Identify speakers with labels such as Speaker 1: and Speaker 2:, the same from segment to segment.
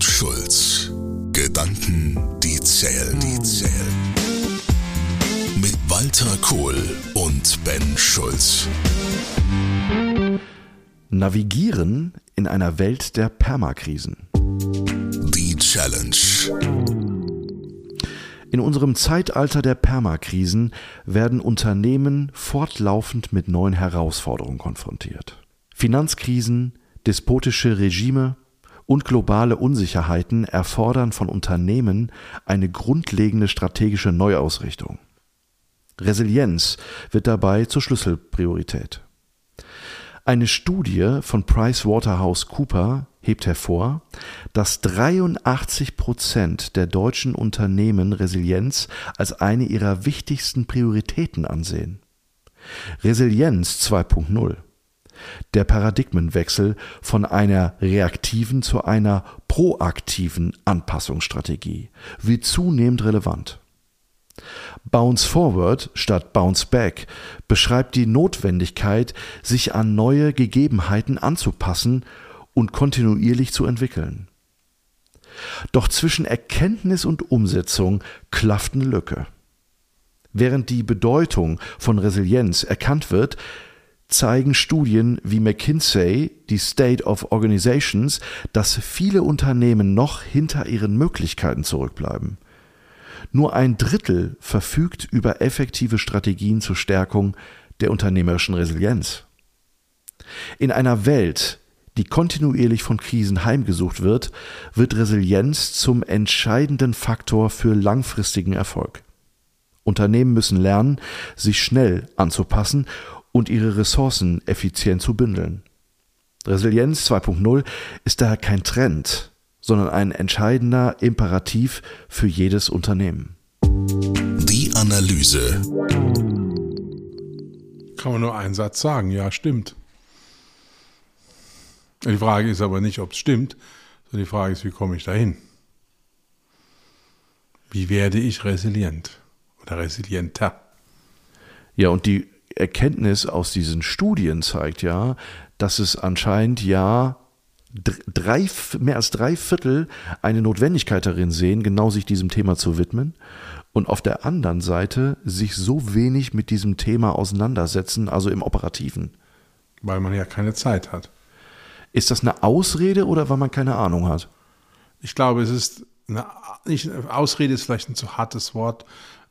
Speaker 1: und Schulz. Gedanken, die zählen, die zählen. Mit Walter Kohl und Ben Schulz.
Speaker 2: Navigieren in einer Welt der Permakrisen.
Speaker 1: Die Challenge.
Speaker 2: In unserem Zeitalter der Permakrisen werden Unternehmen fortlaufend mit neuen Herausforderungen konfrontiert. Finanzkrisen, despotische Regime und globale Unsicherheiten erfordern von Unternehmen eine grundlegende strategische Neuausrichtung. Resilienz wird dabei zur Schlüsselpriorität. Eine Studie von PricewaterhouseCooper hebt hervor, dass 83 Prozent der deutschen Unternehmen Resilienz als eine ihrer wichtigsten Prioritäten ansehen. Resilienz 2.0 der Paradigmenwechsel von einer reaktiven zu einer proaktiven Anpassungsstrategie wird zunehmend relevant. Bounce Forward statt Bounce Back beschreibt die Notwendigkeit, sich an neue Gegebenheiten anzupassen und kontinuierlich zu entwickeln. Doch zwischen Erkenntnis und Umsetzung klafft eine Lücke. Während die Bedeutung von Resilienz erkannt wird, zeigen Studien wie McKinsey, die State of Organizations, dass viele Unternehmen noch hinter ihren Möglichkeiten zurückbleiben. Nur ein Drittel verfügt über effektive Strategien zur Stärkung der unternehmerischen Resilienz. In einer Welt, die kontinuierlich von Krisen heimgesucht wird, wird Resilienz zum entscheidenden Faktor für langfristigen Erfolg. Unternehmen müssen lernen, sich schnell anzupassen und ihre Ressourcen effizient zu bündeln. Resilienz 2.0 ist daher kein Trend, sondern ein entscheidender Imperativ für jedes Unternehmen.
Speaker 1: Die Analyse.
Speaker 3: Kann man nur einen Satz sagen, ja, stimmt. Die Frage ist aber nicht, ob es stimmt, sondern die Frage ist, wie komme ich dahin? Wie werde ich resilient oder resilienter?
Speaker 2: Ja, und die Erkenntnis aus diesen Studien zeigt ja, dass es anscheinend ja drei, mehr als drei Viertel eine Notwendigkeit darin sehen, genau sich diesem Thema zu widmen und auf der anderen Seite sich so wenig mit diesem Thema auseinandersetzen, also im Operativen.
Speaker 3: Weil man ja keine Zeit hat.
Speaker 2: Ist das eine Ausrede oder weil man keine Ahnung hat?
Speaker 3: Ich glaube, es ist eine, nicht, Ausrede ist vielleicht ein zu hartes Wort.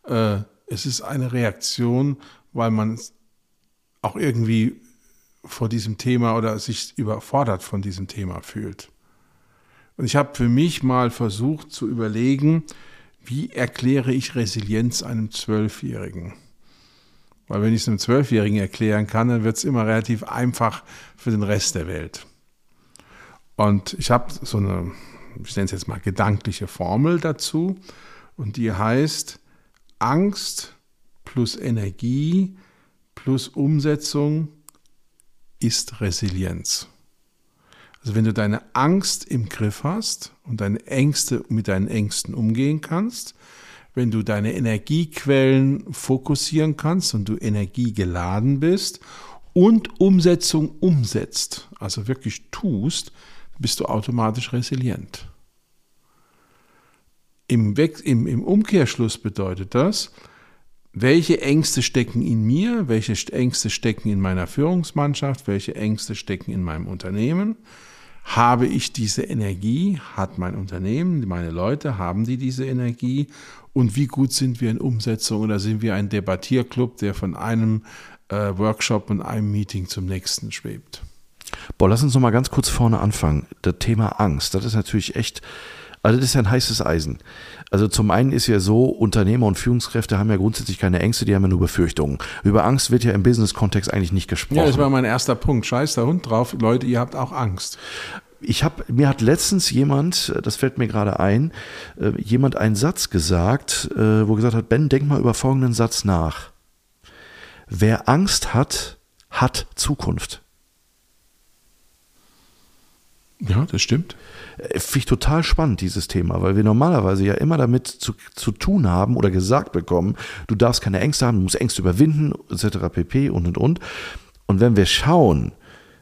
Speaker 3: Äh, es ist eine Reaktion, weil man auch irgendwie vor diesem Thema oder sich überfordert von diesem Thema fühlt. Und ich habe für mich mal versucht zu überlegen, wie erkläre ich Resilienz einem Zwölfjährigen? Weil wenn ich es einem Zwölfjährigen erklären kann, dann wird es immer relativ einfach für den Rest der Welt. Und ich habe so eine, ich nenne es jetzt mal gedankliche Formel dazu. Und die heißt, Angst plus Energie plus Umsetzung ist Resilienz. Also wenn du deine Angst im Griff hast und deine Ängste mit deinen Ängsten umgehen kannst, wenn du deine Energiequellen fokussieren kannst und du energiegeladen bist und Umsetzung umsetzt, also wirklich tust, bist du automatisch resilient. Im, Umkehrschluss bedeutet das, welche Ängste stecken in mir, welche Ängste stecken in meiner Führungsmannschaft, welche Ängste stecken in meinem Unternehmen. Habe ich diese Energie? Hat mein Unternehmen, meine Leute, haben die diese Energie? Und wie gut sind wir in Umsetzung oder sind wir ein Debattierclub, der von einem äh, Workshop und einem Meeting zum nächsten schwebt?
Speaker 2: Boah, lass uns noch mal ganz kurz vorne anfangen. Das Thema Angst, das ist natürlich echt also das ist ja ein heißes Eisen. Also zum einen ist ja so, Unternehmer und Führungskräfte haben ja grundsätzlich keine Ängste, die haben ja nur Befürchtungen. Über Angst wird ja im Business-Kontext eigentlich nicht gesprochen. Ja,
Speaker 3: das war mein erster Punkt. Scheiß der Hund drauf. Leute, ihr habt auch Angst.
Speaker 2: Ich habe mir hat letztens jemand, das fällt mir gerade ein, äh, jemand einen Satz gesagt, äh, wo gesagt hat, Ben, denk mal über folgenden Satz nach. Wer Angst hat, hat Zukunft.
Speaker 3: Ja, das stimmt.
Speaker 2: Äh, finde ich total spannend, dieses Thema, weil wir normalerweise ja immer damit zu, zu tun haben oder gesagt bekommen, du darfst keine Ängste haben, du musst Ängste überwinden, etc. pp. und und und. Und wenn wir schauen,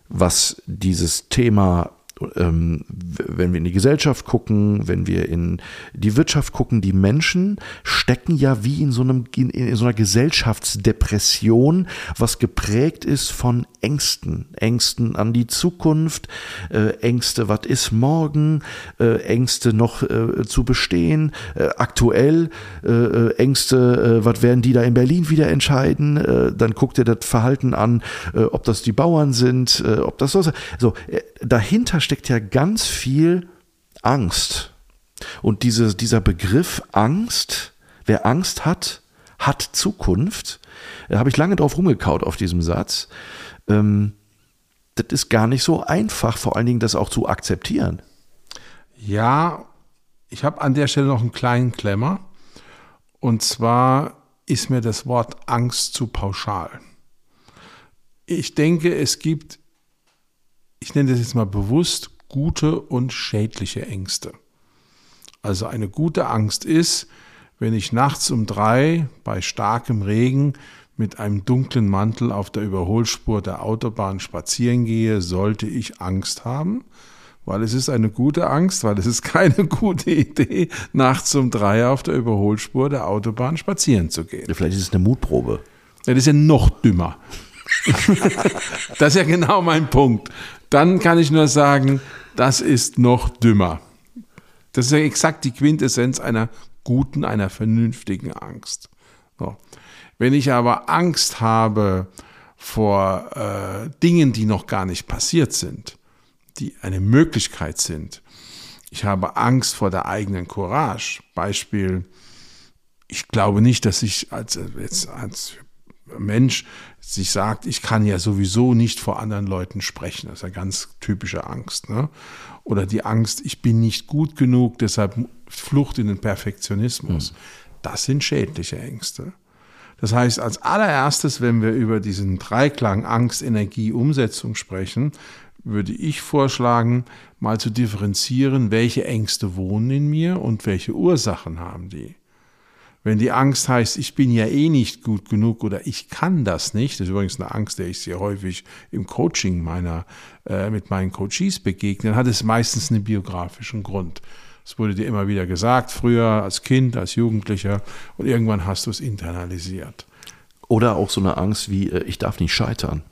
Speaker 2: was dieses Thema ähm, wenn wir in die Gesellschaft gucken, wenn wir in die Wirtschaft gucken, die Menschen stecken ja wie in so, einem, in, in so einer Gesellschaftsdepression, was geprägt ist von Ängsten. Ängsten an die Zukunft, äh, Ängste, was ist morgen, äh, Ängste noch äh, zu bestehen, äh, aktuell, äh, äh, Ängste, was werden die da in Berlin wieder entscheiden, dann guckt ihr das Verhalten an, ob das die Bauern sind, ob das so ist. So, dahinter steckt ja ganz viel Angst. Und diese, dieser Begriff Angst, wer Angst hat, hat Zukunft. Da habe ich lange drauf rumgekaut auf diesem Satz. Ähm, das ist gar nicht so einfach, vor allen Dingen das auch zu akzeptieren.
Speaker 3: Ja, ich habe an der Stelle noch einen kleinen Klemmer. Und zwar ist mir das Wort Angst zu pauschal. Ich denke, es gibt ich nenne das jetzt mal bewusst, gute und schädliche Ängste. Also eine gute Angst ist, wenn ich nachts um drei bei starkem Regen mit einem dunklen Mantel auf der Überholspur der Autobahn spazieren gehe, sollte ich Angst haben, weil es ist eine gute Angst, weil es ist keine gute Idee, nachts um drei auf der Überholspur der Autobahn spazieren zu gehen.
Speaker 2: Vielleicht ist es eine Mutprobe.
Speaker 3: Das ist ja noch dümmer. das ist ja genau mein Punkt dann kann ich nur sagen, das ist noch dümmer. Das ist ja exakt die Quintessenz einer guten, einer vernünftigen Angst. So. Wenn ich aber Angst habe vor äh, Dingen, die noch gar nicht passiert sind, die eine Möglichkeit sind, ich habe Angst vor der eigenen Courage. Beispiel, ich glaube nicht, dass ich als, jetzt als Mensch sich sagt, ich kann ja sowieso nicht vor anderen Leuten sprechen. Das ist eine ganz typische Angst. Ne? Oder die Angst, ich bin nicht gut genug, deshalb Flucht in den Perfektionismus. Mhm. Das sind schädliche Ängste. Das heißt, als allererstes, wenn wir über diesen Dreiklang Angst, Energie, Umsetzung sprechen, würde ich vorschlagen, mal zu differenzieren, welche Ängste wohnen in mir und welche Ursachen haben die. Wenn die Angst heißt, ich bin ja eh nicht gut genug oder ich kann das nicht, das ist übrigens eine Angst, der ich sehr häufig im Coaching meiner, äh, mit meinen Coaches begegne, dann hat es meistens einen biografischen Grund. Es wurde dir immer wieder gesagt, früher als Kind, als Jugendlicher und irgendwann hast du es internalisiert.
Speaker 2: Oder auch so eine Angst wie, äh, ich darf nicht scheitern.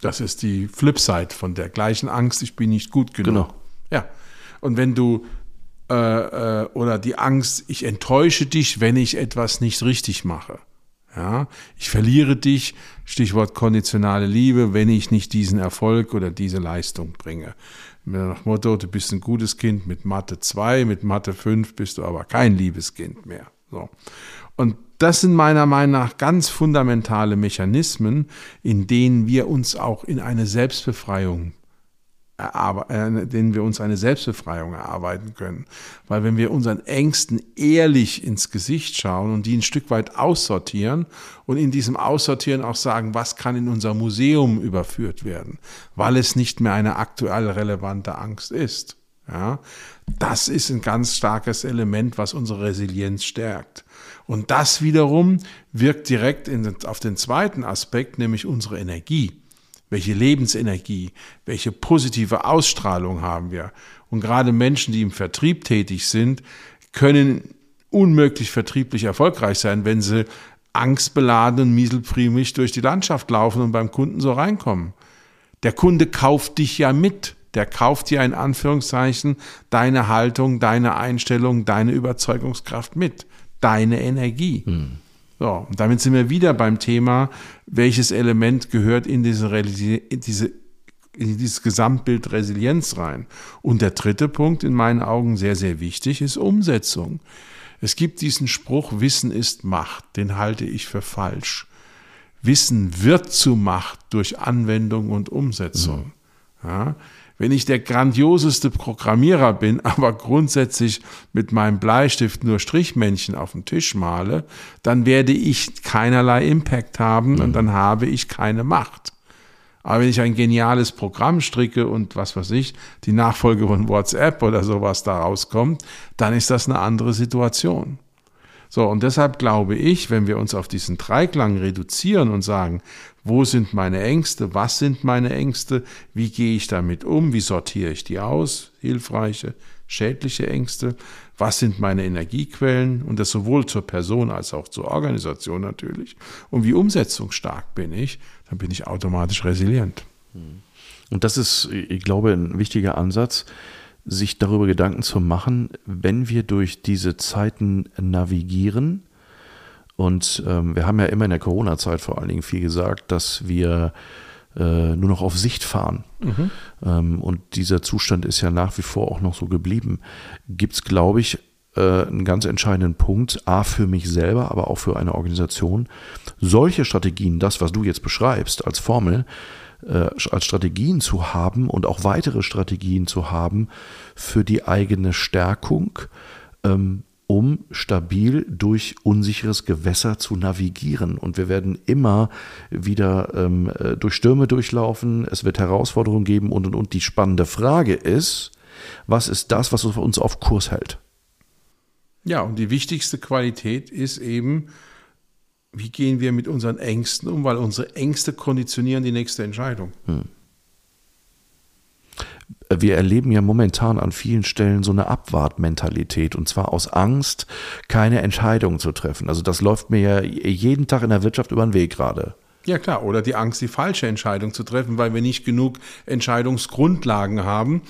Speaker 3: Das ist die Flipside von der gleichen Angst, ich bin nicht gut genug.
Speaker 2: Genau.
Speaker 3: Ja. Und wenn du äh, äh, oder die Angst, ich enttäusche dich, wenn ich etwas nicht richtig mache. Ja, ich verliere dich, Stichwort konditionale Liebe, wenn ich nicht diesen Erfolg oder diese Leistung bringe. Nach Motto, du bist ein gutes Kind mit Mathe 2, mit Mathe 5 bist du aber kein liebes Kind mehr. So. Und das sind meiner Meinung nach ganz fundamentale Mechanismen, in denen wir uns auch in eine Selbstbefreiung äh, denen wir uns eine Selbstbefreiung erarbeiten können. Weil wenn wir unseren Ängsten ehrlich ins Gesicht schauen und die ein Stück weit aussortieren und in diesem Aussortieren auch sagen, was kann in unser Museum überführt werden, weil es nicht mehr eine aktuell relevante Angst ist. Ja, das ist ein ganz starkes Element, was unsere Resilienz stärkt. Und das wiederum wirkt direkt in, auf den zweiten Aspekt, nämlich unsere Energie welche Lebensenergie, welche positive Ausstrahlung haben wir. Und gerade Menschen, die im Vertrieb tätig sind, können unmöglich vertrieblich erfolgreich sein, wenn sie angstbeladen und mieselprimig durch die Landschaft laufen und beim Kunden so reinkommen. Der Kunde kauft dich ja mit. Der kauft dir in Anführungszeichen deine Haltung, deine Einstellung, deine Überzeugungskraft mit, deine Energie. Mhm. So, und damit sind wir wieder beim Thema, welches Element gehört in diese, in diese in dieses Gesamtbild Resilienz rein. Und der dritte Punkt, in meinen Augen sehr, sehr wichtig, ist Umsetzung. Es gibt diesen Spruch, Wissen ist Macht, den halte ich für falsch. Wissen wird zu Macht durch Anwendung und Umsetzung. Mhm. Ja, wenn ich der grandioseste Programmierer bin, aber grundsätzlich mit meinem Bleistift nur Strichmännchen auf dem Tisch male, dann werde ich keinerlei Impact haben und dann habe ich keine Macht. Aber wenn ich ein geniales Programm stricke und was weiß ich, die Nachfolge von WhatsApp oder sowas da rauskommt, dann ist das eine andere Situation. So, und deshalb glaube ich, wenn wir uns auf diesen Dreiklang reduzieren und sagen, wo sind meine Ängste, was sind meine Ängste, wie gehe ich damit um, wie sortiere ich die aus, hilfreiche, schädliche Ängste, was sind meine Energiequellen und das sowohl zur Person als auch zur Organisation natürlich und wie umsetzungsstark bin ich, dann bin ich automatisch resilient.
Speaker 2: Und das ist, ich glaube, ein wichtiger Ansatz, sich darüber Gedanken zu machen, wenn wir durch diese Zeiten navigieren. Und ähm, wir haben ja immer in der Corona-Zeit vor allen Dingen viel gesagt, dass wir äh, nur noch auf Sicht fahren. Mhm. Ähm, und dieser Zustand ist ja nach wie vor auch noch so geblieben. Gibt es, glaube ich, äh, einen ganz entscheidenden Punkt, A, für mich selber, aber auch für eine Organisation, solche Strategien, das, was du jetzt beschreibst als Formel, als Strategien zu haben und auch weitere Strategien zu haben für die eigene Stärkung, ähm, um stabil durch unsicheres Gewässer zu navigieren. Und wir werden immer wieder ähm, äh, durch Stürme durchlaufen, es wird Herausforderungen geben und und und. Die spannende Frage ist, was ist das, was uns auf Kurs hält?
Speaker 3: Ja, und die wichtigste Qualität ist eben, wie gehen wir mit unseren Ängsten um, weil unsere Ängste konditionieren die nächste Entscheidung. Hm.
Speaker 2: Wir erleben ja momentan an vielen Stellen so eine Abwartmentalität und zwar aus Angst, keine Entscheidung zu treffen. Also das läuft mir ja jeden Tag in der Wirtschaft über den Weg gerade.
Speaker 3: Ja klar, oder die Angst, die falsche Entscheidung zu treffen, weil wir nicht genug Entscheidungsgrundlagen haben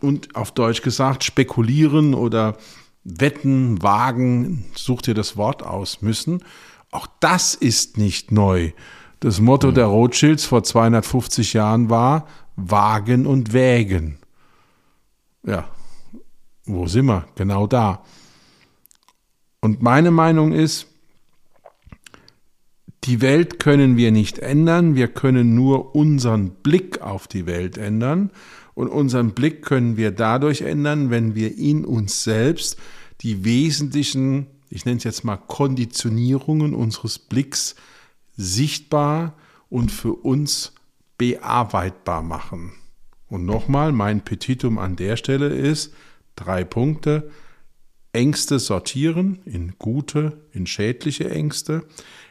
Speaker 3: und auf Deutsch gesagt spekulieren oder wetten, wagen, such dir das Wort aus müssen auch das ist nicht neu. Das Motto mhm. der Rothschilds vor 250 Jahren war Wagen und Wägen. Ja, wo sind wir? Genau da. Und meine Meinung ist, die Welt können wir nicht ändern, wir können nur unseren Blick auf die Welt ändern. Und unseren Blick können wir dadurch ändern, wenn wir in uns selbst die wesentlichen ich nenne es jetzt mal Konditionierungen unseres Blicks sichtbar und für uns bearbeitbar machen. Und nochmal, mein Petitum an der Stelle ist drei Punkte. Ängste sortieren in gute, in schädliche Ängste,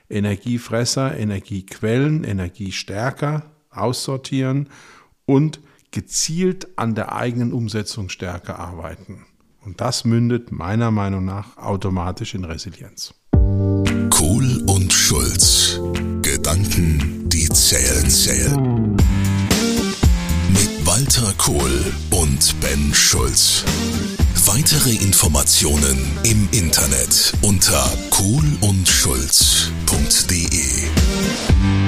Speaker 3: Energiefresser, Energiequellen, Energiestärker aussortieren und gezielt an der eigenen Umsetzungsstärke arbeiten. Und das mündet meiner Meinung nach automatisch in Resilienz.
Speaker 1: Kohl und Schulz. Gedanken, die zählen, zählen. Mit Walter Kohl und Ben Schulz. Weitere Informationen im Internet unter kohlundschulz.de.